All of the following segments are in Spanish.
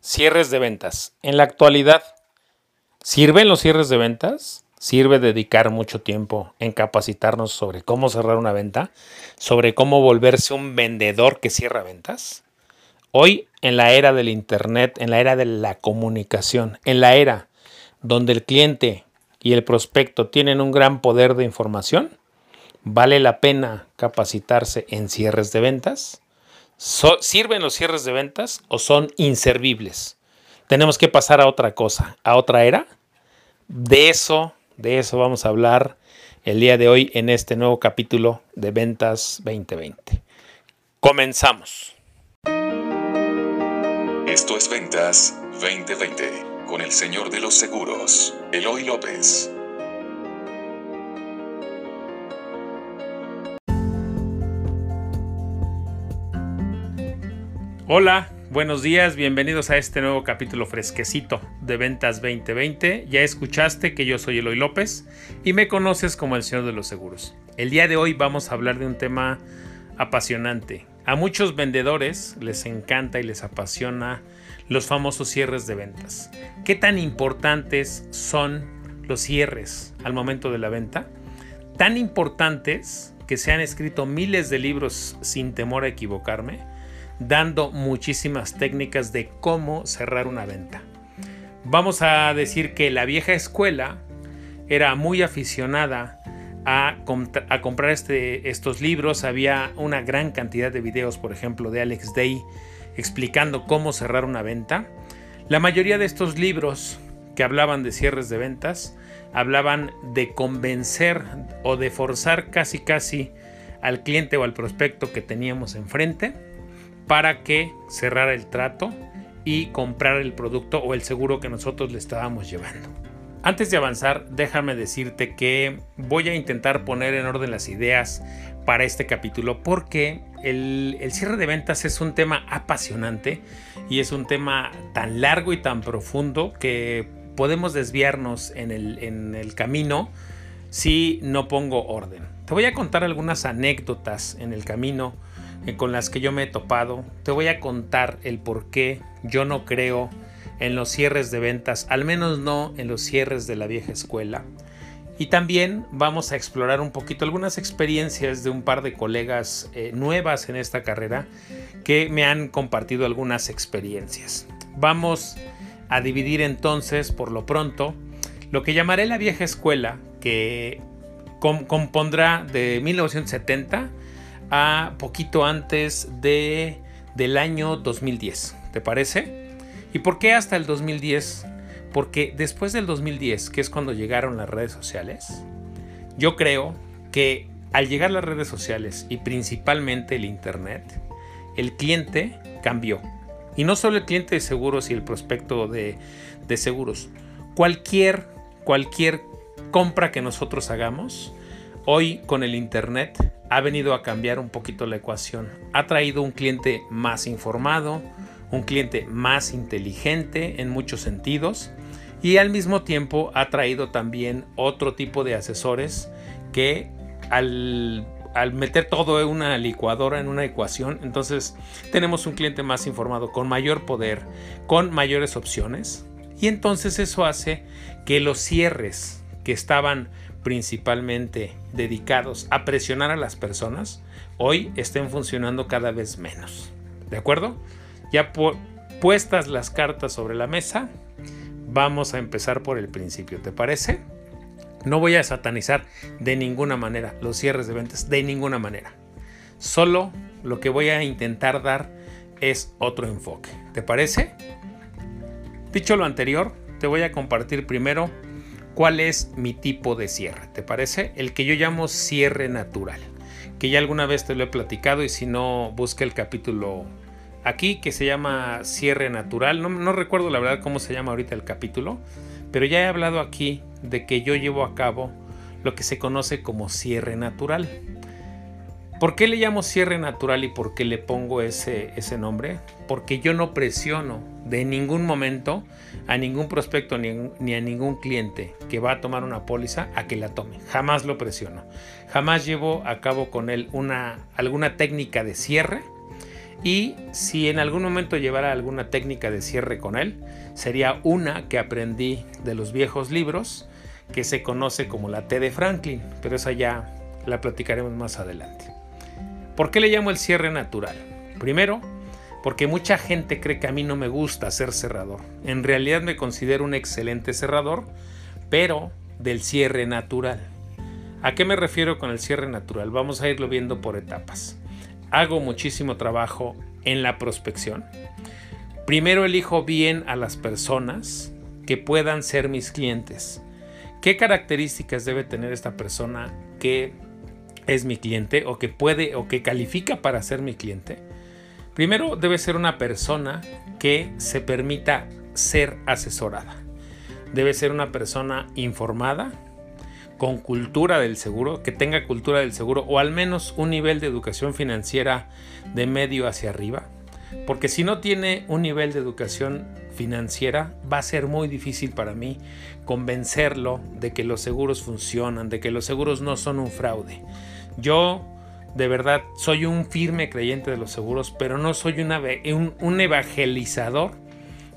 Cierres de ventas. En la actualidad, ¿sirven los cierres de ventas? ¿Sirve dedicar mucho tiempo en capacitarnos sobre cómo cerrar una venta? ¿Sobre cómo volverse un vendedor que cierra ventas? Hoy, en la era del Internet, en la era de la comunicación, en la era donde el cliente y el prospecto tienen un gran poder de información, ¿vale la pena capacitarse en cierres de ventas? ¿Sirven los cierres de ventas o son inservibles? Tenemos que pasar a otra cosa, a otra era. De eso, de eso vamos a hablar el día de hoy en este nuevo capítulo de Ventas 2020. Comenzamos. Esto es Ventas 2020 con el señor de los seguros, Eloy López. Hola, buenos días, bienvenidos a este nuevo capítulo fresquecito de Ventas 2020. Ya escuchaste que yo soy Eloy López y me conoces como el Señor de los Seguros. El día de hoy vamos a hablar de un tema apasionante. A muchos vendedores les encanta y les apasiona los famosos cierres de ventas. ¿Qué tan importantes son los cierres al momento de la venta? Tan importantes que se han escrito miles de libros sin temor a equivocarme dando muchísimas técnicas de cómo cerrar una venta. Vamos a decir que la vieja escuela era muy aficionada a, comprar este, estos libros. Había una gran cantidad de videos, por ejemplo, de Alex Day explicando cómo cerrar una venta. La mayoría de estos libros que hablaban de cierres de ventas hablaban de convencer o de forzar casi casi al cliente o al prospecto que teníamos enfrente para que cerrara el trato y comprara el producto o el seguro que nosotros le estábamos llevando. Antes de avanzar, déjame decirte que voy a intentar poner en orden las ideas para este capítulo porque el, cierre de ventas es un tema apasionante y es un tema tan largo y tan profundo que podemos desviarnos en el, camino si no pongo orden. Te voy a contar algunas anécdotas en el camino con las que yo me he topado. Te voy a contar el por qué yo no creo en los cierres de ventas, al menos no en los cierres de la vieja escuela. Y también vamos a explorar un poquito algunas experiencias de un par de colegas eh, nuevas en esta carrera que me han compartido algunas experiencias. Vamos a dividir entonces, por lo pronto, lo que llamaré la vieja escuela, que compondrá de 1970 a poquito antes de, del año 2010. ¿Te parece? ¿Y por qué hasta el 2010? Porque después del 2010, que es cuando llegaron las redes sociales, yo creo que al llegar las redes sociales y principalmente el Internet, el cliente cambió. Y no solo el cliente de seguros y el prospecto de, de seguros. Cualquier, cualquier compra que nosotros hagamos, hoy con el Internet ha venido a cambiar un poquito la ecuación. Ha traído un cliente más informado, un cliente más inteligente en muchos sentidos y al mismo tiempo ha traído también otro tipo de asesores que al, meter todo en una licuadora, en una ecuación, entonces tenemos un cliente más informado, con mayor poder, con mayores opciones y entonces eso hace que los cierres que estaban principalmente dedicados a presionar a las personas, hoy estén funcionando cada vez menos. ¿De acuerdo? Ya puestas las cartas sobre la mesa, vamos a empezar por el principio, ¿te parece? No voy a satanizar de ninguna manera los cierres de ventas, de ninguna manera. Solo lo que voy a intentar dar es otro enfoque. ¿Te parece? Dicho lo anterior, te voy a compartir primero cuál es mi tipo de cierre. ¿Te parece? El que yo llamo cierre natural. Que ya alguna vez te lo he platicado y si no, busca el capítulo aquí que se llama cierre natural. No, recuerdo la verdad cómo se llama ahorita el capítulo, pero ya he hablado aquí de que yo llevo a cabo lo que se conoce como cierre natural. ¿Por qué le llamo cierre natural y por qué le pongo ese, ese nombre? Porque yo no presiono de ningún momento a ningún prospecto ni, ni, a ningún cliente que va a tomar una póliza a que la tome. Jamás lo presiono. Jamás llevo a cabo con él una, alguna técnica de cierre Y si en algún momento llevara alguna técnica de cierre con él, sería una que aprendí de los viejos libros, que se conoce como la T de Franklin, pero esa ya la platicaremos más adelante. ¿Por qué le llamo el cierre natural? Primero, porque mucha gente cree que a mí no me gusta ser cerrador. En realidad me considero un excelente cerrador, pero del cierre natural. ¿A qué me refiero con el cierre natural? Vamos a irlo viendo por etapas. Hago muchísimo trabajo en la prospección. Primero elijo bien a las personas que puedan ser mis clientes. ¿Qué características debe tener esta persona que es mi cliente o que puede o que califica para ser mi cliente? Primero debe ser una persona que se permita ser asesorada. Debe ser una persona informada, con cultura del seguro, que tenga cultura del seguro o al menos un nivel de educación financiera de medio hacia arriba. Porque si no tiene un nivel de educación financiera, va a ser muy difícil para mí convencerlo de que los seguros funcionan, de que los seguros no son un fraude. Yo de verdad soy un firme creyente de los seguros, pero no soy un, evangelizador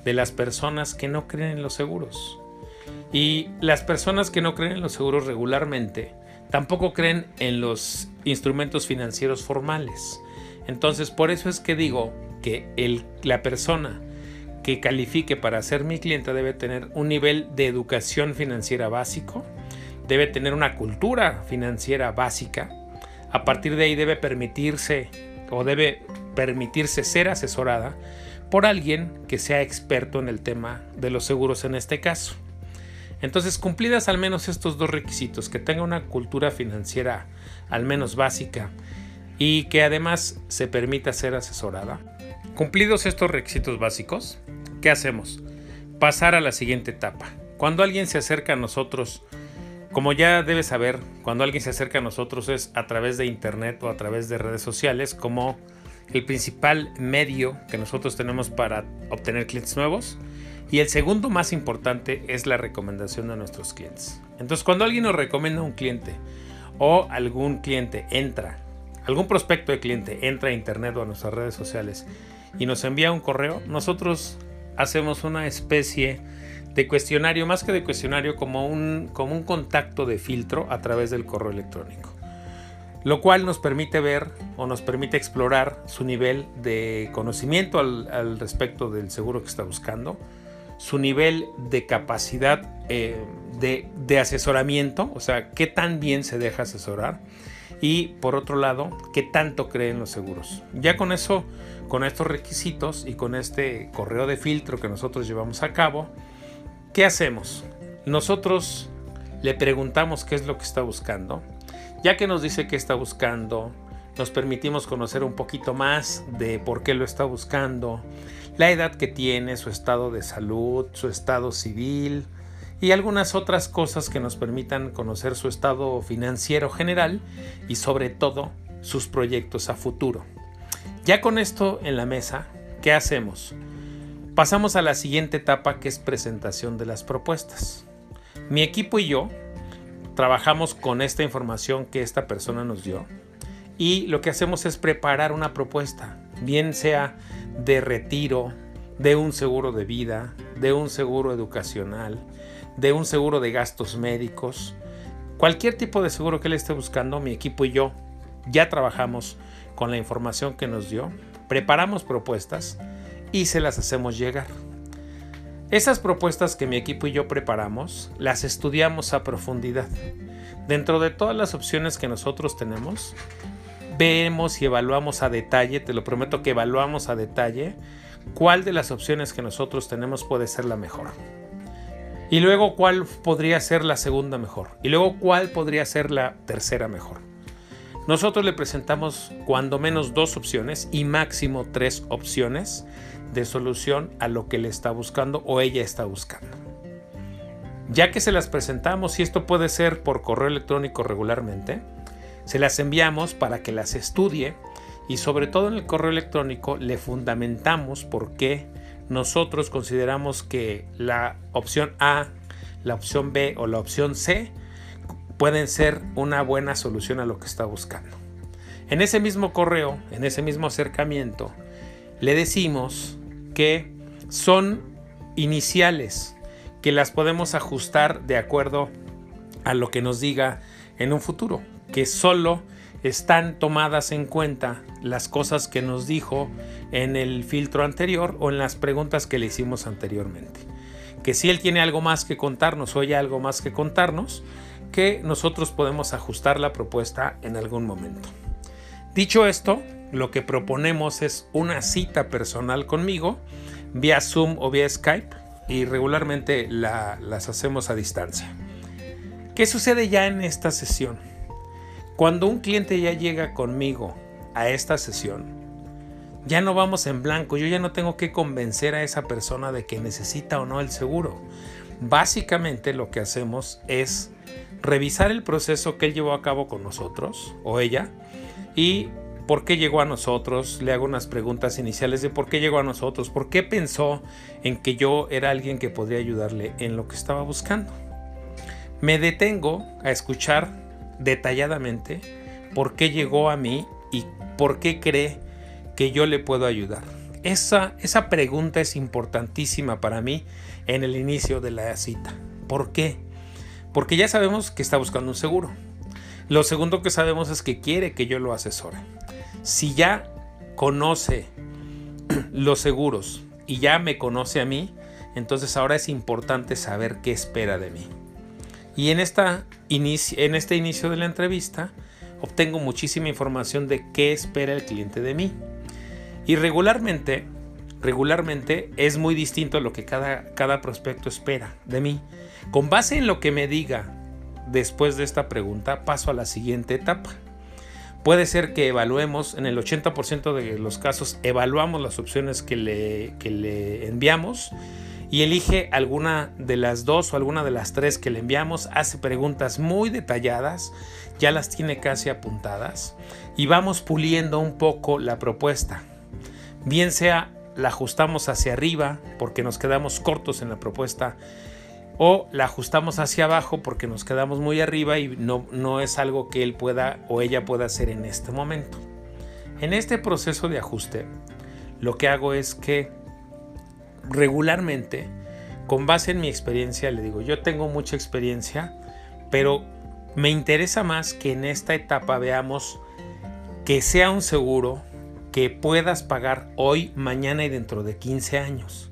de las personas que no creen en los seguros. Y las personas que no creen en los seguros regularmente tampoco creen en los instrumentos financieros formales. Entonces, por eso es que digo que la persona que califique para ser mi cliente debe tener un nivel de educación financiera básico, debe tener una cultura financiera básica, a partir de ahí debe permitirse o debe permitirse ser asesorada por alguien que sea experto en el tema de los seguros en este caso. Entonces, cumplidas al menos estos dos requisitos, que tenga una cultura financiera al menos básica y que además se permita ser asesorada. Cumplidos estos requisitos básicos, ¿qué hacemos? Pasar a la siguiente etapa. Cuando alguien se acerca a nosotros como ya debes saber, cuando alguien se acerca a nosotros es a través de internet o a través de redes sociales como el principal medio que nosotros tenemos para obtener clientes nuevos. Y el segundo más importante es la recomendación de nuestros clientes. Entonces, cuando alguien nos recomienda un cliente o algún cliente entra, algún prospecto de cliente entra a internet o a nuestras redes sociales y nos envía un correo, nosotros hacemos una especie de cuestionario, más que de cuestionario, como un, como un contacto de filtro a través del correo electrónico. Lo cual nos permite ver o nos permite explorar su nivel de conocimiento al, respecto del seguro que está buscando, su nivel de capacidad eh, de, de asesoramiento, o sea, qué tan bien se deja asesorar, y por otro lado, qué tanto cree en los seguros. Ya con eso, con estos requisitos y con este correo de filtro que nosotros llevamos a cabo, ¿Qué hacemos? Nosotros le preguntamos qué es lo que está buscando. Ya que nos dice qué está buscando, nos permitimos conocer un poquito más de por qué lo está buscando, la edad que tiene, su estado de salud, su estado civil y algunas otras cosas que nos permitan conocer su estado financiero general y sobre todo sus proyectos a futuro. Ya con esto en la mesa, ¿qué hacemos? Pasamos a la siguiente etapa que es presentación de las propuestas. Mi equipo y yo trabajamos con esta información que esta persona nos dio y lo que hacemos es preparar una propuesta, bien sea de retiro, de un seguro de vida, de un seguro educacional, de un seguro de gastos médicos, cualquier tipo de seguro que él esté buscando, mi equipo y yo ya trabajamos con la información que nos dio, preparamos propuestas y se las hacemos llegar. Esas propuestas que mi equipo y yo preparamos, las estudiamos a profundidad. Dentro de todas las opciones que nosotros tenemos, vemos y evaluamos a detalle, te lo prometo que evaluamos a detalle, cuál de las opciones que nosotros tenemos puede ser la mejor. Y luego cuál podría ser la segunda mejor. Y luego cuál podría ser la tercera mejor. Nosotros le presentamos cuando menos dos opciones y máximo tres opciones de solución a lo que le está buscando o ella está buscando. Ya que se las presentamos, y esto puede ser por correo electrónico regularmente, se las enviamos para que las estudie y sobre todo en el correo electrónico le fundamentamos por qué nosotros consideramos que la opción A, la opción B o la opción C pueden ser una buena solución a lo que está buscando. En ese mismo correo, en ese mismo acercamiento, le decimos que son iniciales, que las podemos ajustar de acuerdo a lo que nos diga en un futuro, que solo están tomadas en cuenta las cosas que nos dijo en el filtro anterior o en las preguntas que le hicimos anteriormente. Que si él tiene algo más que contarnos o hay algo más que contarnos, que nosotros podemos ajustar la propuesta en algún momento. Dicho esto, lo que proponemos es una cita personal conmigo vía Zoom o vía Skype y regularmente las hacemos a distancia. ¿Qué sucede ya en esta sesión? Cuando un cliente ya llega conmigo a esta sesión, ya no vamos en blanco, yo ya no tengo que convencer a esa persona de que necesita o no el seguro. Básicamente lo que hacemos es revisar el proceso que él llevó a cabo con nosotros o ella y por qué llegó a nosotros, le hago unas preguntas iniciales de por qué llegó a nosotros, por qué pensó en que yo era alguien que podría ayudarle en lo que estaba buscando. Me detengo a escuchar detalladamente por qué llegó a mí y por qué cree que yo le puedo ayudar. Esa, esa pregunta es importantísima para mí en el inicio de la cita. ¿Por qué? Porque ya sabemos que está buscando un seguro. Lo segundo que sabemos es que quiere que yo lo asesore. Si ya conoce los seguros y ya me conoce a mí, entonces ahora es importante saber qué espera de mí. Y en, esta en este inicio de la entrevista obtengo muchísima información de qué espera el cliente de mí. Y regularmente, regularmente es muy distinto lo que cada, cada prospecto espera de mí. Con base en lo que me diga después de esta pregunta, paso a la siguiente etapa. Puede ser que evaluemos, en el 80% de los casos, evaluamos las opciones que le, que le enviamos y elige alguna de las dos o alguna de las tres que le enviamos, hace preguntas muy detalladas, ya las tiene casi apuntadas y vamos puliendo un poco la propuesta. Bien sea la ajustamos hacia arriba porque nos quedamos cortos en la propuesta o la ajustamos hacia abajo porque nos quedamos muy arriba y no, no es algo que él pueda o ella pueda hacer en este momento. En este proceso de ajuste, lo que hago es que regularmente, con base en mi experiencia, le digo, yo tengo mucha experiencia, pero me interesa más que en esta etapa veamos que sea un seguro que puedas pagar hoy, mañana y dentro de 15 años.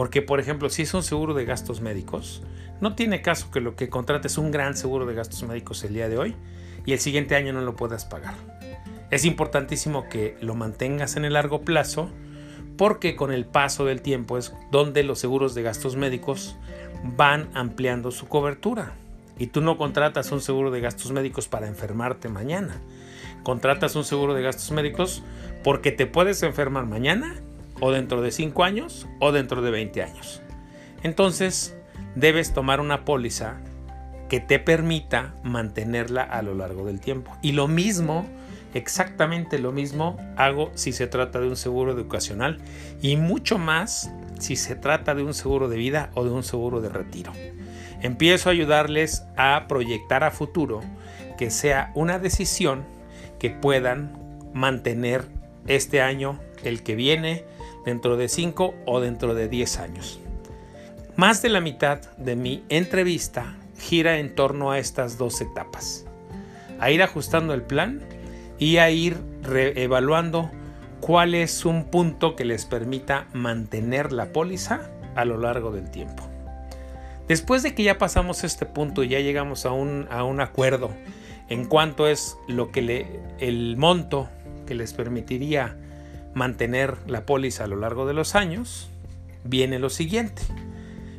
Porque, por ejemplo, si es un seguro de gastos médicos, no tiene caso que lo que contrates un gran seguro de gastos médicos el día de hoy y el siguiente año no lo puedas pagar. Es importantísimo que lo mantengas en el largo plazo porque con el paso del tiempo es donde los seguros de gastos médicos van ampliando su cobertura. Y tú no contratas un seguro de gastos médicos para enfermarte mañana. Contratas un seguro de gastos médicos porque te puedes enfermar mañana o dentro de 5 años o dentro de 20 años. Entonces debes tomar una póliza que te permita mantenerla a lo largo del tiempo. Y lo mismo Exactamente lo mismo hago si se trata de un seguro educacional y mucho más si se trata de un seguro de vida o de un seguro de retiro. Empiezo a ayudarles a proyectar a futuro que sea una decisión que puedan mantener este año, el que viene, dentro de 5 o dentro de 10 años. Más de la mitad de mi entrevista gira en torno a estas dos etapas. A ir ajustando el plan y a ir evaluando cuál es un punto que les permita mantener la póliza a lo largo del tiempo. Después de que ya pasamos este punto y ya llegamos a un, a un acuerdo en cuanto es lo que le, el monto que les permitiría mantener la póliza a lo largo de los años, viene lo siguiente.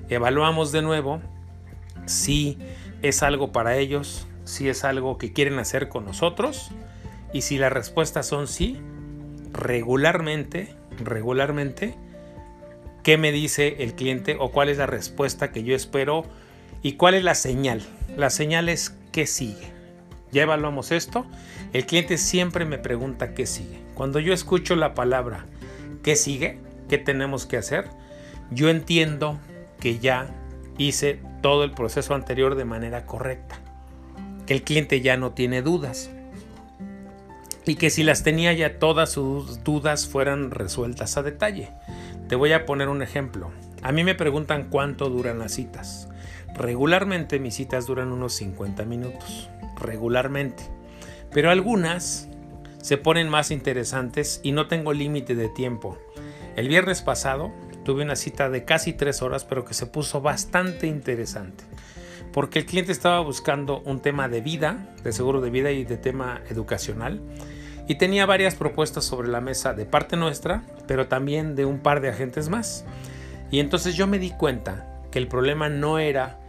Evaluamos de nuevo si es algo para ellos, si es algo que quieren hacer con nosotros y si las respuestas son sí, regularmente, regularmente, ¿qué me dice el cliente o cuál es la respuesta que yo espero y cuál es la señal? La señal es qué sigue. Ya evaluamos esto. El cliente siempre me pregunta qué sigue. Cuando yo escucho la palabra qué sigue, qué tenemos que hacer, yo entiendo que ya hice todo el proceso anterior de manera correcta. Que el cliente ya no tiene dudas y que si las tenía ya todas sus dudas fueran resueltas a detalle. Te voy a poner un ejemplo. A mí me preguntan cuánto duran las citas. Regularmente mis citas duran unos 50 minutos. Regularmente. Pero algunas se ponen más interesantes y no tengo límite de tiempo. El viernes pasado tuve una cita de casi 3 horas pero que se puso bastante interesante. Porque el cliente estaba buscando un tema de vida, de seguro de vida y de tema educacional y tenía varias propuestas sobre la mesa de parte nuestra, pero también de un par de agentes más. Y entonces yo me di cuenta que el problema no era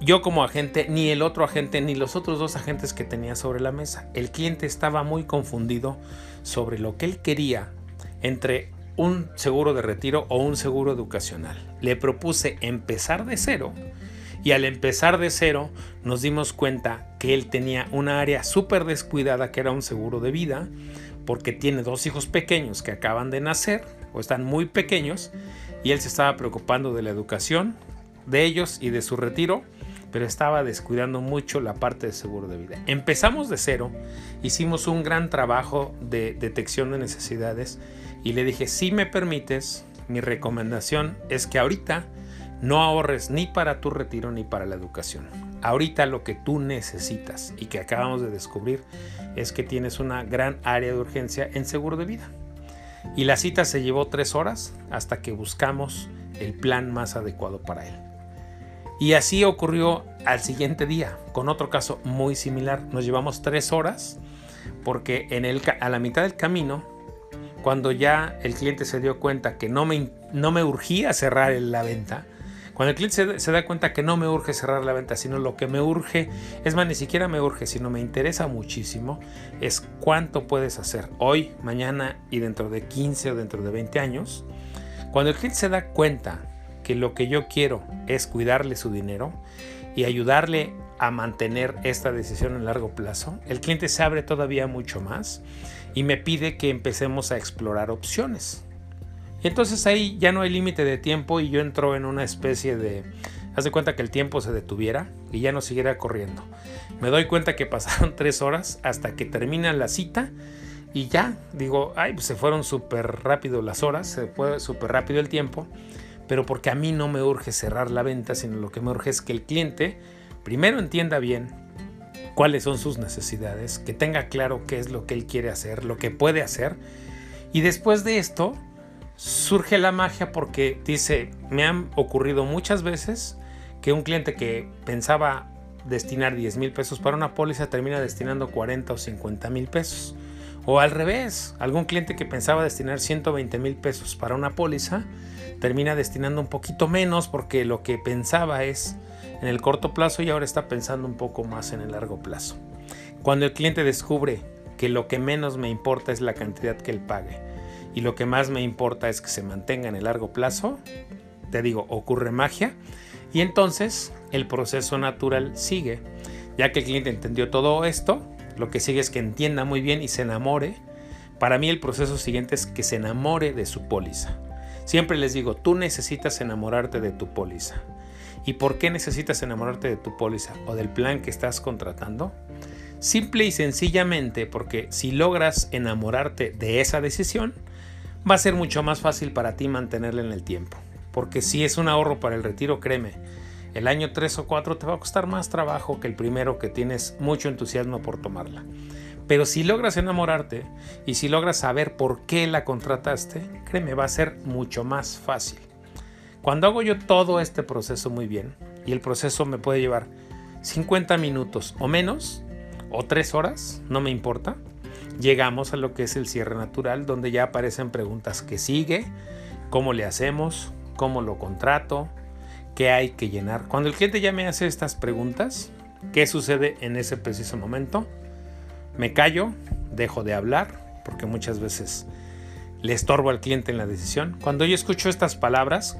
yo como agente, ni el otro agente, ni los otros dos agentes que tenía sobre la mesa. El cliente estaba muy confundido sobre lo que él quería entre un seguro de retiro o un seguro educacional. Le propuse empezar de cero y al empezar de cero nos dimos cuenta que él tenía una área súper descuidada que era un seguro de vida, porque tiene dos hijos pequeños que acaban de nacer o están muy pequeños y él se estaba preocupando de la educación de ellos y de su retiro, pero estaba descuidando mucho la parte de seguro de vida. Empezamos de cero, hicimos un gran trabajo de detección de necesidades y le dije, si me permites, mi recomendación es que ahorita no ahorres ni para tu retiro ni para la educación. Ahorita lo que tú necesitas y que acabamos de descubrir es que tienes una gran área de urgencia en seguro de vida. Y la cita se llevó tres horas hasta que buscamos el plan más adecuado para él. Y así ocurrió al siguiente día, con otro caso muy similar. Nos llevamos tres horas porque en el, a la mitad del camino, cuando ya el cliente se dio cuenta que no me, no me urgía cerrar la venta, cuando el cliente se, da cuenta que no me urge cerrar la venta, sino lo que me urge, es más, ni siquiera me urge, sino me interesa muchísimo, es cuánto puedes hacer hoy, mañana y dentro de 15 o dentro de 20 años. Cuando el cliente se da cuenta que lo que yo quiero es cuidarle su dinero y ayudarle a mantener esta decisión en largo plazo, el cliente se abre todavía mucho más y me pide que empecemos a explorar opciones. Entonces ahí ya no hay límite de tiempo y yo entro en una especie de... Haz de cuenta que el tiempo se detuviera y ya no siguiera corriendo. Me doy cuenta que pasaron tres horas hasta que termina la cita y ya, digo, ay, pues se fueron súper rápido las horas, se fue súper rápido el tiempo, pero porque a mí no me urge cerrar la venta, sino lo que me urge es que el cliente primero entienda bien cuáles son sus necesidades, que tenga claro qué es lo que él quiere hacer, lo que puede hacer, y después de esto, surge la magia porque dice, me han ocurrido muchas veces que un cliente que pensaba destinar 10 mil pesos para una póliza termina destinando 40 o 50 mil pesos. O al revés, algún cliente que pensaba destinar 120 mil pesos para una póliza termina destinando un poquito menos porque lo que pensaba es en el corto plazo y ahora está pensando un poco más en el largo plazo. Cuando el cliente descubre que lo que menos me importa es la cantidad que él pague y lo que más me importa es que se mantenga en el largo plazo, te digo, ocurre magia y entonces el proceso natural sigue. Ya que el cliente entendió todo esto, lo que sigue es que entienda muy bien y se enamore. Para mí el proceso siguiente es que se enamore de su póliza. Siempre les digo, tú necesitas enamorarte de tu póliza. ¿Y por qué necesitas enamorarte de tu póliza o del plan que estás contratando? Simple y sencillamente porque si logras enamorarte de esa decisión, va a ser mucho más fácil para ti mantenerla en el tiempo. Porque si es un ahorro para el retiro, créeme, el año 3 o 4 te va a costar más trabajo que el primero que tienes mucho entusiasmo por tomarla. Pero si logras enamorarte y si logras saber por qué la contrataste, créeme, va a ser mucho más fácil. Cuando hago yo todo este proceso muy bien, y el proceso me puede llevar 50 minutos o menos, o 3 horas, no me importa, llegamos a lo que es el cierre natural, donde ya aparecen preguntas que sigue, cómo le hacemos, cómo lo contrato, qué hay que llenar. Cuando el cliente ya me hace estas preguntas, ¿qué sucede en ese preciso momento? Me callo, dejo de hablar, porque muchas veces le estorbo al cliente en la decisión. Cuando yo escucho estas palabras,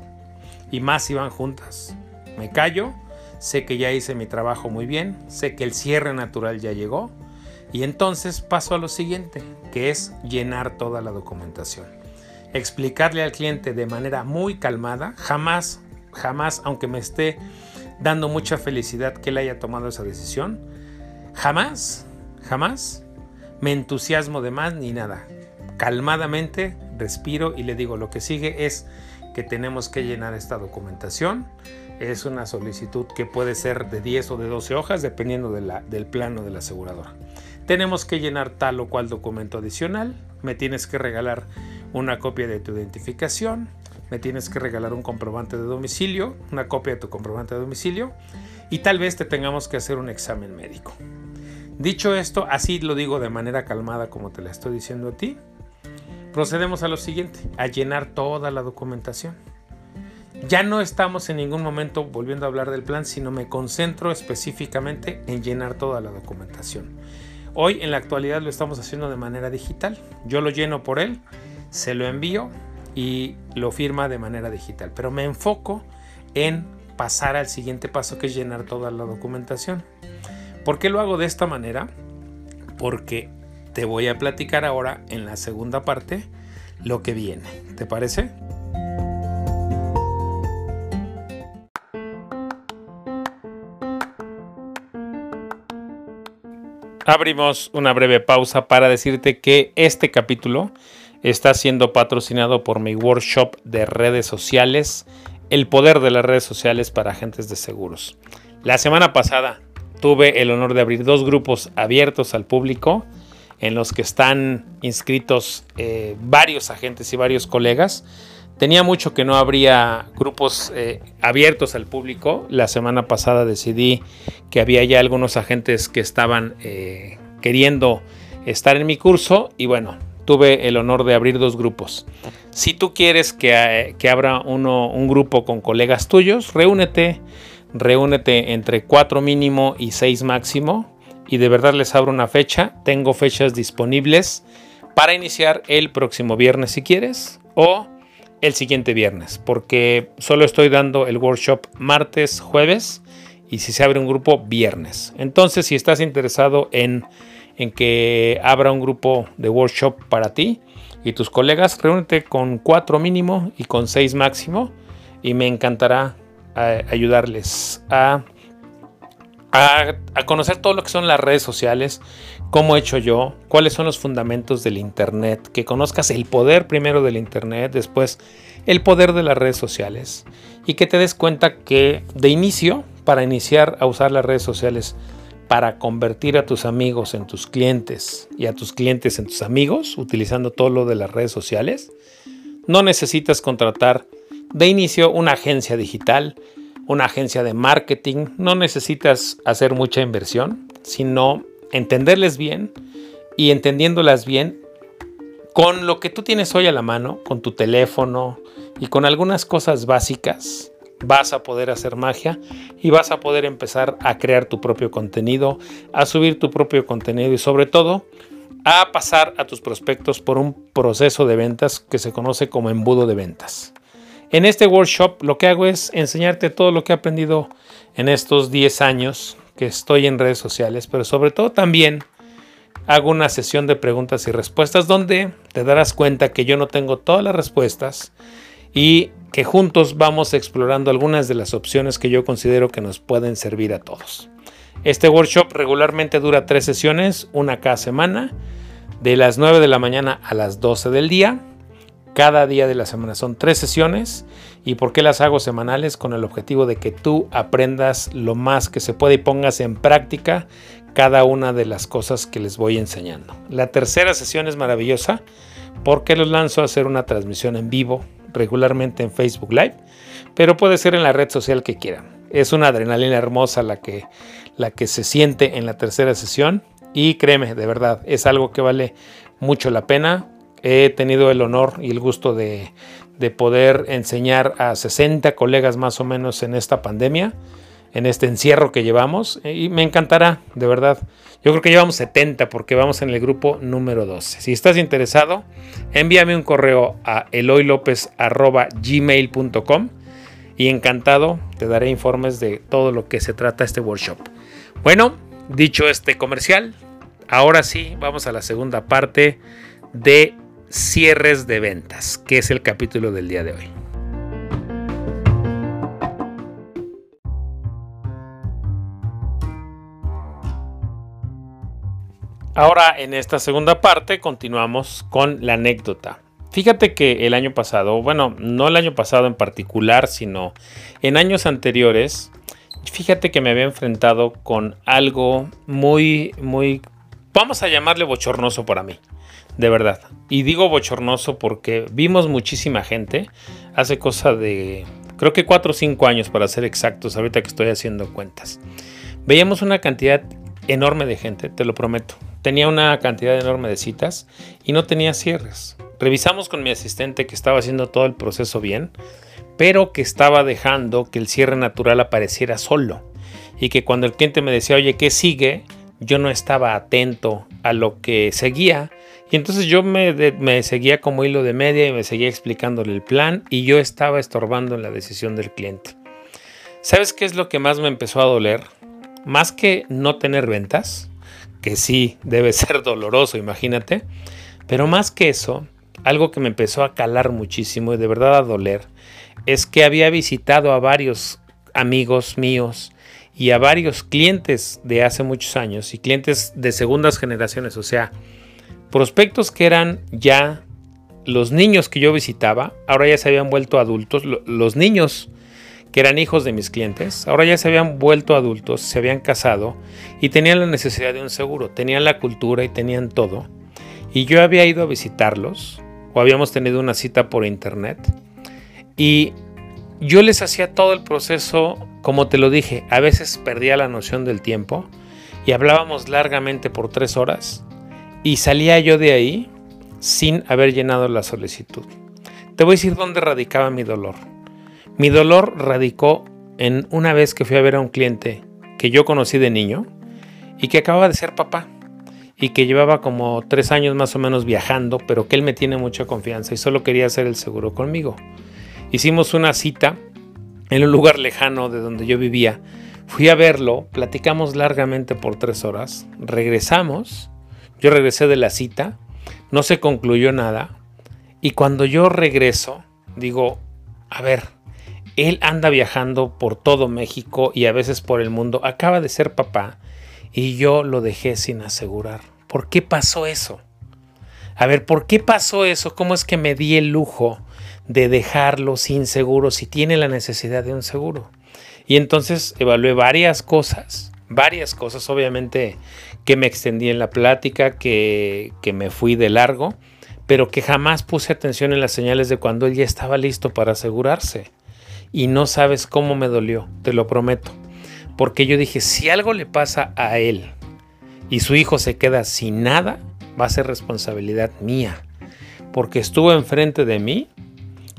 y más si van juntas, me callo, sé que ya hice mi trabajo muy bien, sé que el cierre natural ya llegó, y entonces paso a lo siguiente, que es llenar toda la documentación. Explicarle al cliente de manera muy calmada, jamás, jamás, aunque me esté dando mucha felicidad que él haya tomado esa decisión, jamás, jamás me entusiasmo de más ni nada. Calmadamente respiro y le digo, lo que sigue es que tenemos que llenar esta documentación. Es una solicitud que puede ser de 10 o de 12 hojas, dependiendo del plano de la aseguradora. Tenemos que llenar tal o cual documento adicional. Me tienes que regalar una copia de tu identificación. Me tienes que regalar un comprobante de domicilio, una copia de tu comprobante de domicilio. Y tal vez te tengamos que hacer un examen médico. Dicho esto, así lo digo de manera calmada como te la estoy diciendo a ti. Procedemos a lo siguiente, a llenar toda la documentación. Ya no estamos en ningún momento volviendo a hablar del plan, sino me concentro específicamente en llenar toda la documentación. Hoy en la actualidad lo estamos haciendo de manera digital. Yo lo lleno por él, se lo envío y lo firma de manera digital. Pero me enfoco en pasar al siguiente paso que es llenar toda la documentación. ¿Por qué lo hago de esta manera? Porque te voy a platicar ahora en la segunda parte lo que viene. ¿Te parece? Abrimos una breve pausa para decirte que este capítulo está siendo patrocinado por mi workshop de redes sociales, el poder de las redes sociales para agentes de seguros. La semana pasada tuve el honor de abrir dos grupos abiertos al público en los que están inscritos eh, varios agentes y varios colegas. Tenía mucho que no habría grupos eh, abiertos al público. La semana pasada decidí que había ya algunos agentes que estaban eh, queriendo estar en mi curso y bueno, tuve el honor de abrir dos grupos. Si tú quieres que, que abra uno, un grupo con colegas tuyos, reúnete, reúnete entre cuatro mínimo y seis máximo y de verdad les abro una fecha. Tengo fechas disponibles para iniciar el próximo viernes si quieres o el siguiente viernes porque solo estoy dando el workshop martes, jueves y si se abre un grupo viernes. Entonces si estás interesado en, en que abra un grupo de workshop para ti y tus colegas, reúnete con cuatro mínimo y con seis máximo y me encantará ayudarles a a, conocer todo lo que son las redes sociales, cómo he hecho yo, cuáles son los fundamentos del Internet, que conozcas el poder primero del Internet, después el poder de las redes sociales y que te des cuenta que de inicio, para iniciar a usar las redes sociales, para convertir a tus amigos en tus clientes y a tus clientes en tus amigos, utilizando todo lo de las redes sociales, no necesitas contratar de inicio una agencia digital, una agencia de marketing, no necesitas hacer mucha inversión, sino entenderles bien y entendiéndolas bien con lo que tú tienes hoy a la mano, con tu teléfono y con algunas cosas básicas, vas a poder hacer magia y vas a poder empezar a crear tu propio contenido, a subir tu propio contenido y sobre todo a pasar a tus prospectos por un proceso de ventas que se conoce como embudo de ventas. En este workshop lo que hago es enseñarte todo lo que he aprendido en estos 10 años que estoy en redes sociales, pero sobre todo también hago una sesión de preguntas y respuestas donde te darás cuenta que yo no tengo todas las respuestas y que juntos vamos explorando algunas de las opciones que yo considero que nos pueden servir a todos. Este workshop regularmente dura tres sesiones, una cada semana, de las 9 de la mañana a las 12 del día cada día de la semana. Son tres sesiones. ¿Y por qué las hago semanales? Con el objetivo de que tú aprendas lo más que se puede y pongas en práctica cada una de las cosas que les voy enseñando. La tercera sesión es maravillosa porque los lanzo a hacer una transmisión en vivo regularmente en Facebook Live, pero puede ser en la red social que quieran. Es una adrenalina hermosa la que, la que se siente en la tercera sesión y créeme, de verdad, es algo que vale mucho la pena he tenido el honor y el gusto de, poder enseñar a 60 colegas más o menos en esta pandemia, en este encierro que llevamos, y me encantará, de verdad. Yo creo que llevamos 70 porque vamos en el grupo número 12. Si estás interesado, envíame un correo a eloylopez.gmail.com y encantado te daré informes de todo lo que se trata este workshop. Bueno, dicho este comercial, ahora sí vamos a la segunda parte de cierres de ventas, que es el capítulo del día de hoy. Ahora en esta segunda parte continuamos con la anécdota. Fíjate que el año pasado, bueno, no el año pasado en particular, sino en años anteriores, fíjate que me había enfrentado con algo muy, muy, vamos a llamarle bochornoso para mí, de verdad. Y digo bochornoso porque vimos muchísima gente, hace cosa de, creo que 4 o 5 años para ser exactos, ahorita que estoy haciendo cuentas. Veíamos una cantidad enorme de gente, te lo prometo. Tenía una cantidad enorme de citas y no tenía cierres. Revisamos con mi asistente que estaba haciendo todo el proceso bien pero que estaba dejando que el cierre natural apareciera solo y que cuando el cliente me decía, oye, ¿qué sigue? Yo no estaba atento a lo que seguía y entonces yo me, seguía como hilo de media y me seguía explicándole el plan y yo estaba estorbando en la decisión del cliente. ¿Sabes qué es lo que más me empezó a doler? Más que no tener ventas, que sí debe ser doloroso, imagínate, pero más que eso, algo que me empezó a calar muchísimo y de verdad a doler, es que había visitado a varios amigos míos y a varios clientes de hace muchos años y clientes de segundas generaciones, o sea, prospectos que eran ya los niños que yo visitaba, ahora ya se habían vuelto adultos, los niños que eran hijos de mis clientes, ahora ya se habían vuelto adultos, se habían casado y tenían la necesidad de un seguro, tenían la cultura y tenían todo. Y yo había ido a visitarlos o habíamos tenido una cita por internet y yo les hacía todo el proceso, como te lo dije, a veces perdía la noción del tiempo y hablábamos largamente por tres horas y salía yo de ahí sin haber llenado la solicitud. Te voy a decir dónde radicaba mi dolor. Mi dolor radicó en una vez que fui a ver a un cliente que yo conocí de niño y que acababa de ser papá y que llevaba como tres años más o menos viajando, pero que él me tiene mucha confianza y solo quería hacer el seguro conmigo. Hicimos una cita en un lugar lejano de donde yo vivía. Fui a verlo, platicamos largamente por tres horas, regresamos, yo regresé de la cita, no se concluyó nada, y cuando yo regreso, digo, a ver, él anda viajando por todo México y a veces por el mundo, acaba de ser papá, y yo lo dejé sin asegurar. ¿Por qué pasó eso? A ver, ¿por qué pasó eso? ¿Cómo es que me di el lujo de dejarlo sin seguro si tiene la necesidad de un seguro. Y entonces evalué varias cosas, varias cosas, obviamente que me extendí en la plática, que, que me fui de largo, pero que jamás puse atención en las señales de cuando él ya estaba listo para asegurarse. Y no sabes cómo me dolió, te lo prometo. Porque yo dije, si algo le pasa a él y su hijo se queda sin nada, va a ser responsabilidad mía. Porque estuvo enfrente de mí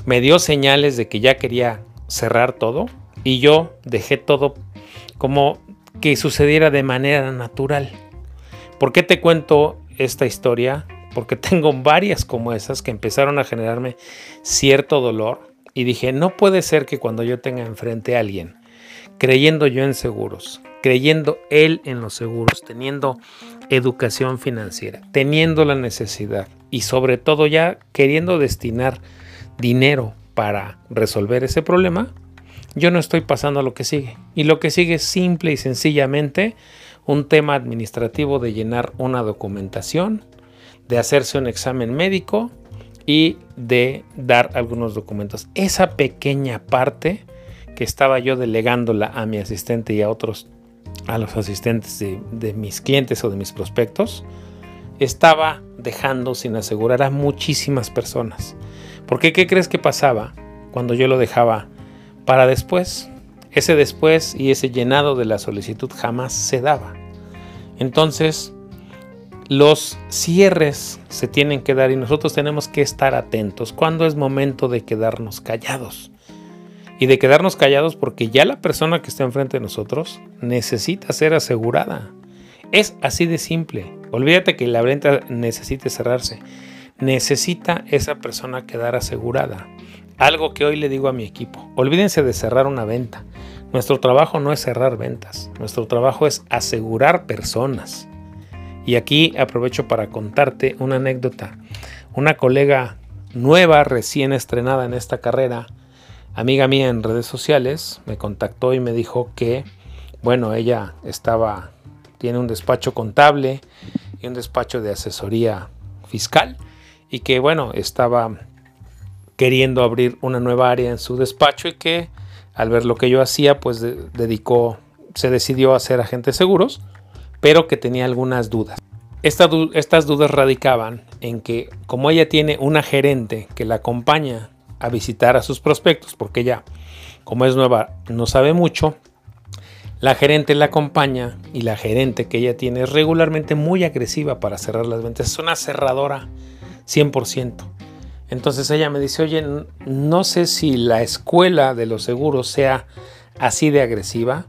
me dio señales de que ya quería cerrar todo y yo dejé todo como que sucediera de manera natural. ¿Por qué te cuento esta historia? Porque tengo varias como esas que empezaron a generarme cierto dolor y dije, no puede ser que cuando yo tenga enfrente a alguien, creyendo yo en seguros, creyendo él en los seguros, teniendo educación financiera, teniendo la necesidad y sobre todo ya queriendo destinar dinero para resolver ese problema, yo no estoy pasando a lo que sigue. Y lo que sigue es simple y sencillamente un tema administrativo de llenar una documentación, de hacerse un examen médico y de dar algunos documentos. Esa pequeña parte que estaba yo delegándola a mi asistente y a otros, a los asistentes de, mis clientes o de mis prospectos, estaba dejando sin asegurar a muchísimas personas. Porque ¿qué crees que pasaba cuando yo lo dejaba para después? Ese después y ese llenado de la solicitud jamás se daba. Entonces, los cierres se tienen que dar y nosotros tenemos que estar atentos cuando es momento de quedarnos callados. Y de quedarnos callados porque ya la persona que está enfrente de nosotros necesita ser asegurada. Es así de simple. Olvídate que la venta necesite cerrarse necesita esa persona quedar asegurada. Algo que hoy le digo a mi equipo, olvídense de cerrar una venta. Nuestro trabajo no es cerrar ventas, nuestro trabajo es asegurar personas. Y aquí aprovecho para contarte una anécdota. Una colega nueva, recién estrenada en esta carrera, amiga mía en redes sociales, me contactó y me dijo que, bueno, ella estaba, tiene un despacho contable, y un despacho de asesoría fiscal y que bueno, estaba queriendo abrir una nueva área en su despacho y que al ver lo que yo hacía, pues dedicó, se decidió a ser agente seguros, pero que tenía algunas dudas. estas dudas radicaban en que como ella tiene una gerente que la acompaña a visitar a sus prospectos, porque ella, como es nueva, no sabe mucho, la gerente la acompaña y la gerente que ella tiene es regularmente muy agresiva para cerrar las ventas. Es una cerradora 100%. Entonces ella me dice, oye, no sé si la escuela de los seguros sea así de agresiva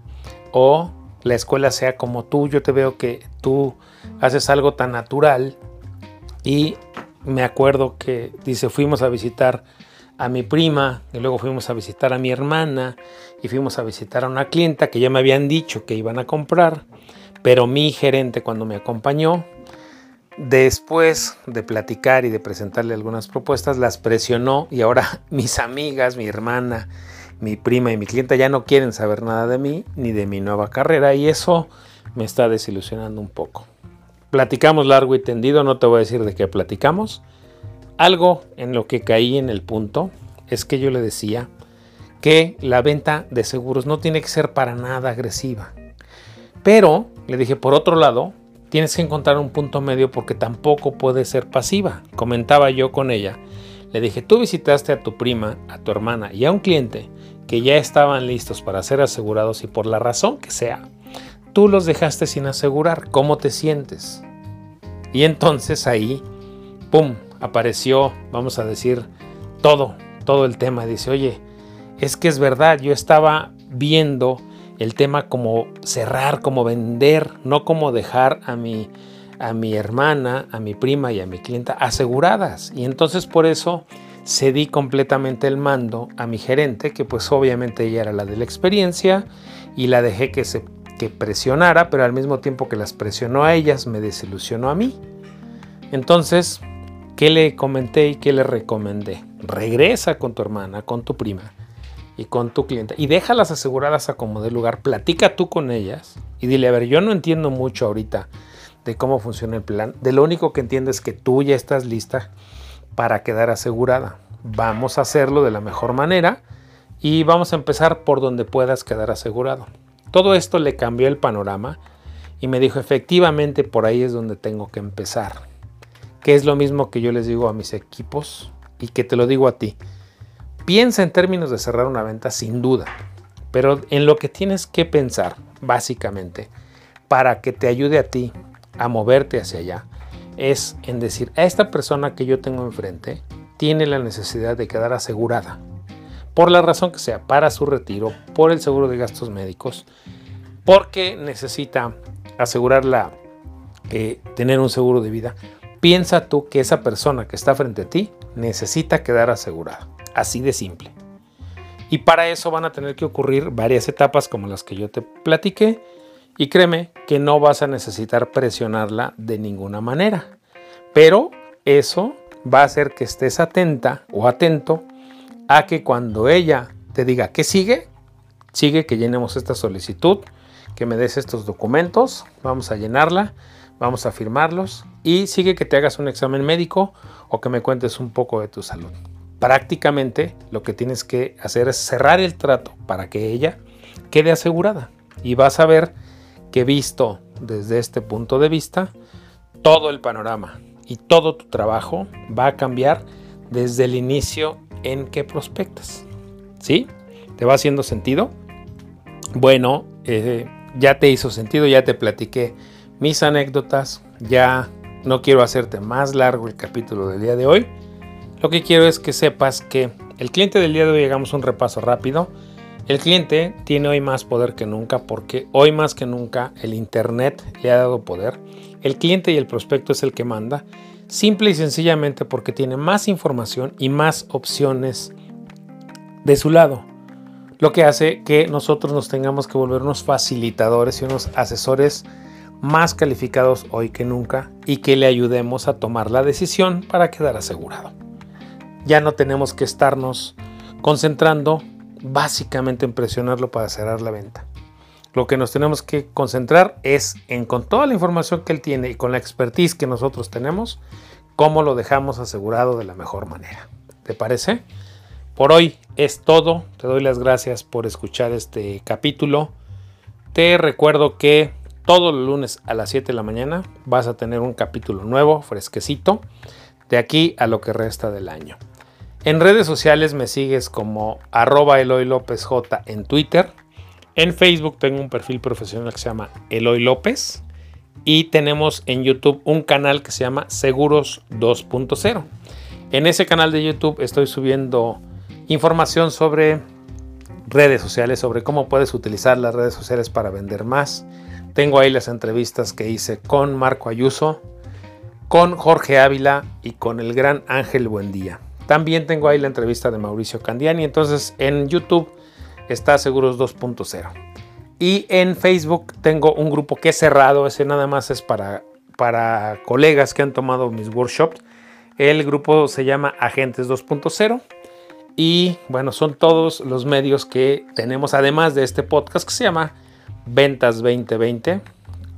o la escuela sea como tú. Yo te veo que tú haces algo tan natural y me acuerdo que dice, fuimos a visitar a mi prima y luego fuimos a visitar a mi hermana y fuimos a visitar a una clienta que ya me habían dicho que iban a comprar, pero mi gerente cuando me acompañó Después de platicar y de presentarle algunas propuestas, las presionó y ahora mis amigas, mi hermana, mi prima y mi clienta ya no quieren saber nada de mí ni de mi nueva carrera y eso me está desilusionando un poco. Platicamos largo y tendido, no te voy a decir de qué platicamos. Algo en lo que caí en el punto es que yo le decía que la venta de seguros no tiene que ser para nada agresiva. Pero le dije, por otro lado, Tienes que encontrar un punto medio porque tampoco puede ser pasiva. Comentaba yo con ella. Le dije, tú visitaste a tu prima, a tu hermana y a un cliente que ya estaban listos para ser asegurados y por la razón que sea, tú los dejaste sin asegurar. ¿Cómo te sientes? Y entonces ahí, ¡pum!, apareció, vamos a decir, todo, todo el tema. Dice, oye, es que es verdad, yo estaba viendo el tema como cerrar, como vender, no como dejar a mi, a mi hermana, a mi prima y a mi clienta aseguradas. Y entonces por eso cedí completamente el mando a mi gerente, que pues obviamente ella era la de la experiencia, y la dejé que se que presionara, pero al mismo tiempo que las presionó a ellas, me desilusionó a mí. Entonces, ¿qué le comenté y qué le recomendé? Regresa con tu hermana, con tu prima y con tu cliente y déjalas aseguradas a como de lugar, platica tú con ellas y dile, a ver, yo no entiendo mucho ahorita de cómo funciona el plan, de lo único que entiendo es que tú ya estás lista para quedar asegurada. Vamos a hacerlo de la mejor manera y vamos a empezar por donde puedas quedar asegurado. Todo esto le cambió el panorama y me dijo, efectivamente por ahí es donde tengo que empezar. Que es lo mismo que yo les digo a mis equipos y que te lo digo a ti Piensa en términos de cerrar una venta sin duda, pero en lo que tienes que pensar, básicamente, para que te ayude a ti a moverte hacia allá, es en decir, a esta persona que yo tengo enfrente tiene la necesidad de quedar asegurada, por la razón que sea, para su retiro, por el seguro de gastos médicos, porque necesita asegurarla, eh, tener un seguro de vida. Piensa tú que esa persona que está frente a ti necesita quedar asegurada. Así de simple. Y para eso van a tener que ocurrir varias etapas como las que yo te platiqué. Y créeme que no vas a necesitar presionarla de ninguna manera. Pero eso va a hacer que estés atenta o atento a que cuando ella te diga que sigue, sigue que llenemos esta solicitud, que me des estos documentos, vamos a llenarla, vamos a firmarlos y sigue que te hagas un examen médico o que me cuentes un poco de tu salud prácticamente lo que tienes que hacer es cerrar el trato para que ella quede asegurada. Y vas a ver que visto desde este punto de vista, todo el panorama y todo tu trabajo va a cambiar desde el inicio en que prospectas. ¿Sí? ¿Te va haciendo sentido? Bueno, eh, ya te hizo sentido, ya te platiqué mis anécdotas, ya no quiero hacerte más largo el capítulo del día de hoy. Lo que quiero es que sepas que el cliente del día de hoy, hagamos un repaso rápido. El cliente tiene hoy más poder que nunca porque hoy más que nunca el Internet le ha dado poder. El cliente y el prospecto es el que manda, simple y sencillamente porque tiene más información y más opciones de su lado. Lo que hace que nosotros nos tengamos que volver unos facilitadores y unos asesores más calificados hoy que nunca y que le ayudemos a tomar la decisión para quedar asegurado ya no tenemos que estarnos concentrando básicamente en presionarlo para cerrar la venta. lo que nos tenemos que concentrar es en con toda la información que él tiene y con la expertise que nosotros tenemos, cómo lo dejamos asegurado de la mejor manera. ¿Te parece? Por hoy es todo. Te doy las gracias por escuchar este capítulo. Te recuerdo que todos los lunes a las 7 de la mañana vas a tener un capítulo nuevo, fresquecito, de aquí a lo que resta del año. En redes sociales me sigues como arroba Eloy López J en Twitter en Facebook tengo un perfil profesional que se llama Eloy López y tenemos en YouTube un canal que se llama Seguros 2.0. En ese canal de YouTube estoy subiendo información sobre redes sociales, sobre cómo puedes utilizar las redes sociales para vender más. Tengo ahí las entrevistas que hice con Marco Ayuso, con Jorge Ávila y con el gran Ángel Buendía. También tengo ahí la entrevista de Mauricio Candiani. Entonces en YouTube está Seguros 2.0. Y en Facebook tengo un grupo que es cerrado, ese nada más es para, para colegas que han tomado mis workshops. El grupo se llama Agentes 2.0 y bueno, son todos los medios que tenemos además de este podcast que se llama Ventas 2020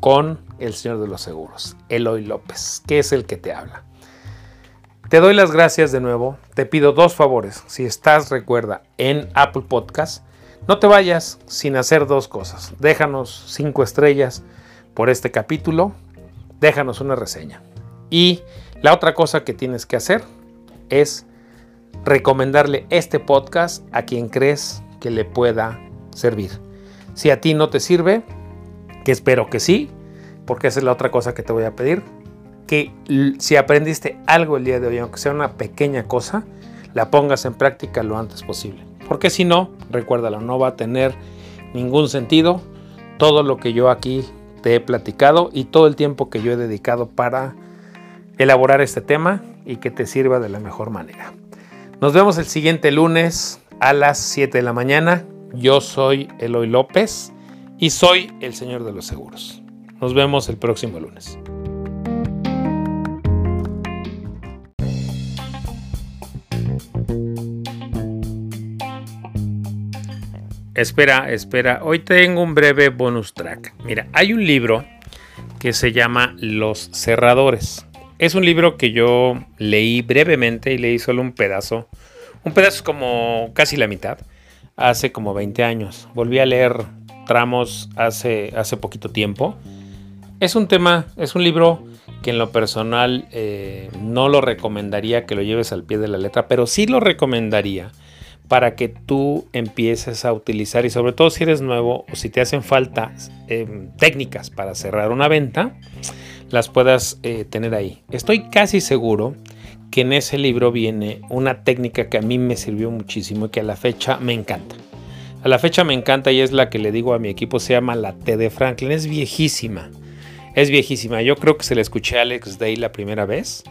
con el señor de los seguros, Eloy López, que es el que te habla. Te doy las gracias de nuevo. Te pido dos favores. Si estás, recuerda, en Apple Podcast, no te vayas sin hacer dos cosas. Déjanos cinco estrellas por este capítulo. Déjanos una reseña. Y la otra cosa que tienes que hacer es recomendarle este podcast a quien crees que le pueda servir. Si a ti no te sirve, que espero que sí, porque esa es la otra cosa que te voy a pedir, que si aprendiste algo el día de hoy, aunque sea una pequeña cosa, la pongas en práctica lo antes posible. Porque si no, recuérdalo, no va a tener ningún sentido todo lo que yo aquí te he platicado y todo el tiempo que yo he dedicado para elaborar este tema y que te sirva de la mejor manera. Nos vemos el siguiente lunes a las 7 de la mañana. Yo soy Eloy López y soy el Señor de los Seguros. Nos vemos el próximo lunes. Espera, espera. Hoy tengo un breve bonus track. Mira, hay un libro que se llama Los Cerradores. Es un libro que yo leí brevemente y leí solo un pedazo. Un pedazo como casi la mitad. Hace como 20 años. Volví a leer tramos hace, hace poquito tiempo. Es un tema, es un libro que en lo personal eh, no lo recomendaría que lo lleves al pie de la letra, pero sí lo recomendaría para que tú empieces a utilizar y sobre todo si eres nuevo o si te hacen falta em, técnicas para cerrar una venta, las puedas eh, tener ahí. Estoy casi seguro que en ese libro viene una técnica que a mí me sirvió muchísimo y que a la fecha me encanta. A la fecha me encanta y es la que le digo a mi equipo, se llama la T de Franklin, es viejísima. Es viejísima, yo creo que se la escuché a Alex Day la primera vez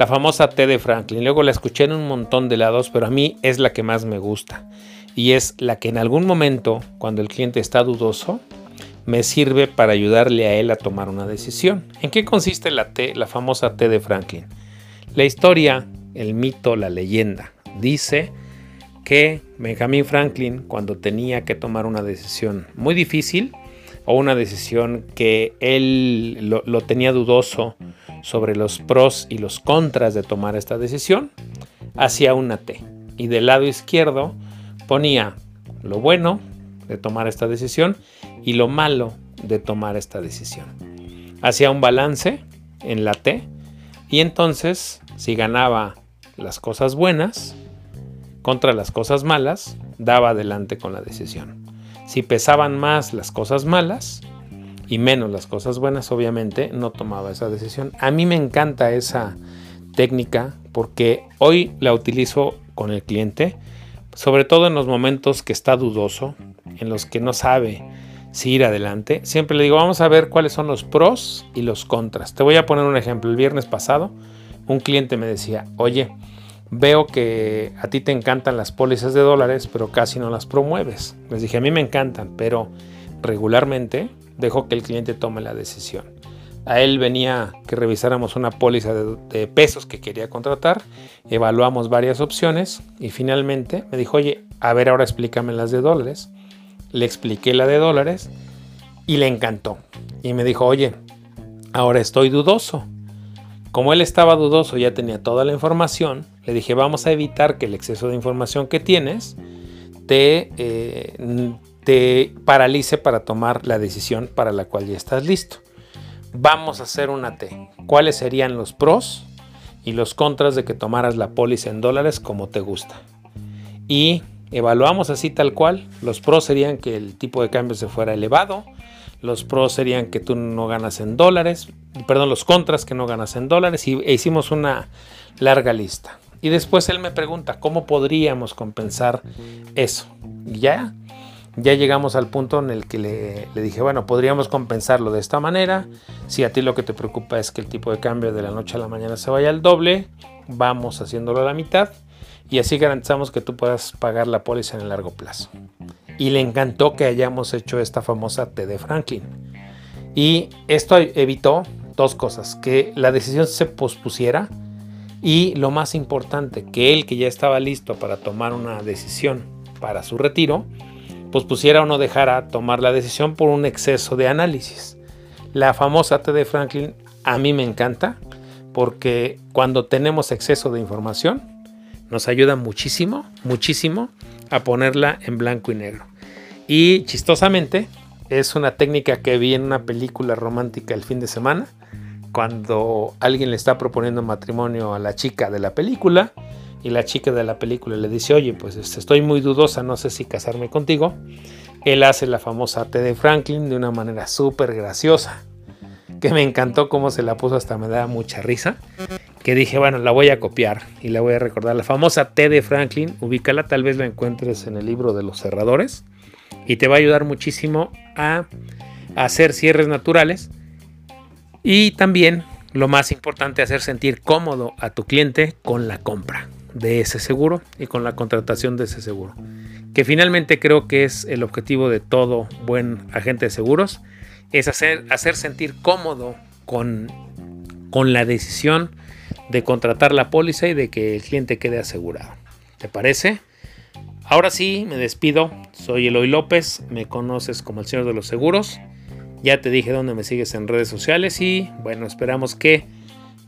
la famosa T de Franklin. Luego la escuché en un montón de lados, pero a mí es la que más me gusta. Y es la que en algún momento, cuando el cliente está dudoso, me sirve para ayudarle a él a tomar una decisión. ¿En qué consiste la T, la famosa T de Franklin? La historia, el mito, la leyenda, dice que Benjamin Franklin, cuando tenía que tomar una decisión muy difícil, o una decisión que él lo, lo tenía dudoso, sobre los pros y los contras de tomar esta decisión, hacía una T. Y del lado izquierdo ponía lo bueno de tomar esta decisión y lo malo de tomar esta decisión. Hacía un balance en la T y entonces si ganaba las cosas buenas contra las cosas malas, daba adelante con la decisión. Si pesaban más las cosas malas, y menos las cosas buenas, obviamente no tomaba esa decisión. A mí me encanta esa técnica porque hoy la utilizo con el cliente, sobre todo en los momentos que está dudoso, en los que no sabe si ir adelante. Siempre le digo, vamos a ver cuáles son los pros y los contras. Te voy a poner un ejemplo. El viernes pasado, un cliente me decía, oye, veo que a ti te encantan las pólizas de dólares, pero casi no las promueves. Les dije, a mí me encantan, pero regularmente dejó que el cliente tome la decisión. A él venía que revisáramos una póliza de, pesos que quería contratar, evaluamos varias opciones y finalmente me dijo, oye, a ver ahora explícame las de dólares. Le expliqué la de dólares Y le encantó. Y me dijo, oye, ahora estoy dudoso. Como él estaba dudoso, ya tenía toda la información, le dije, vamos a evitar que el exceso de información que tienes te, eh, paralice para tomar la decisión para la cual ya estás listo. Vamos a hacer una T. ¿Cuáles serían los pros y los contras de que tomaras la póliza en dólares como te gusta? Y evaluamos así tal cual. Los pros serían que el tipo de cambio se fuera elevado, los pros serían que tú no ganas en dólares, perdón, los contras que no ganas en dólares y e hicimos una larga lista. Y después él me pregunta, ¿cómo podríamos compensar eso? Ya, ya llegamos al punto en el que le, le, dije, bueno, podríamos compensarlo de esta manera. Si a ti lo que te preocupa es que el tipo de cambio de la noche a la mañana se vaya al doble, vamos haciéndolo a la mitad y así garantizamos que tú puedas pagar la póliza en el largo plazo y le encantó que hayamos hecho esta famosa T de Franklin. Y esto evitó dos cosas, que la decisión se pospusiera y lo más importante, que él que ya estaba listo para tomar una decisión para su retiro, pospusiera o no dejara tomar la decisión por un exceso de análisis. La famosa T de Franklin a mí me encanta porque cuando tenemos exceso de información nos ayuda muchísimo, muchísimo a ponerla en blanco y negro. Y chistosamente, es una técnica que vi en una película romántica el fin de semana, cuando alguien le está proponiendo matrimonio a la chica de la película y la chica de la película le dice, oye, pues este, estoy muy dudosa, no sé si casarme contigo. Él hace la famosa T de Franklin de una manera súper graciosa, que me encantó cómo se la puso, hasta me da mucha risa, que dije, bueno, la voy a copiar y la voy a recordar. La famosa T de Franklin, ubícala, tal vez la encuentres en el libro de los cerradores y te va a ayudar muchísimo a, hacer cierres naturales y también lo más importante hacer sentir cómodo a tu cliente con la compra de ese seguro y con la contratación de ese seguro que finalmente creo que es el objetivo de todo buen agente de seguros es hacer, hacer sentir cómodo con, con la decisión de contratar la póliza y de que el cliente quede asegurado. ¿Te parece? Ahora sí, me despido. Soy Eloy López, me conoces como el Señor de los Seguros. Ya te dije dónde me sigues en redes sociales y bueno, esperamos que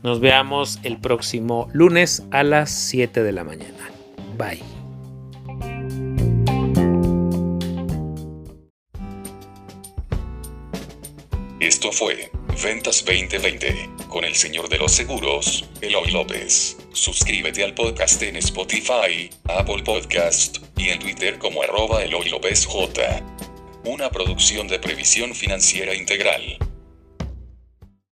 nos veamos el próximo lunes a las 7 de la mañana. Bye. Esto fue Ventas 2020 con el señor de los seguros, Eloy López. Suscríbete al podcast en Spotify, Apple Podcast y en Twitter como arroba Eloy López J. Una producción de previsión financiera integral.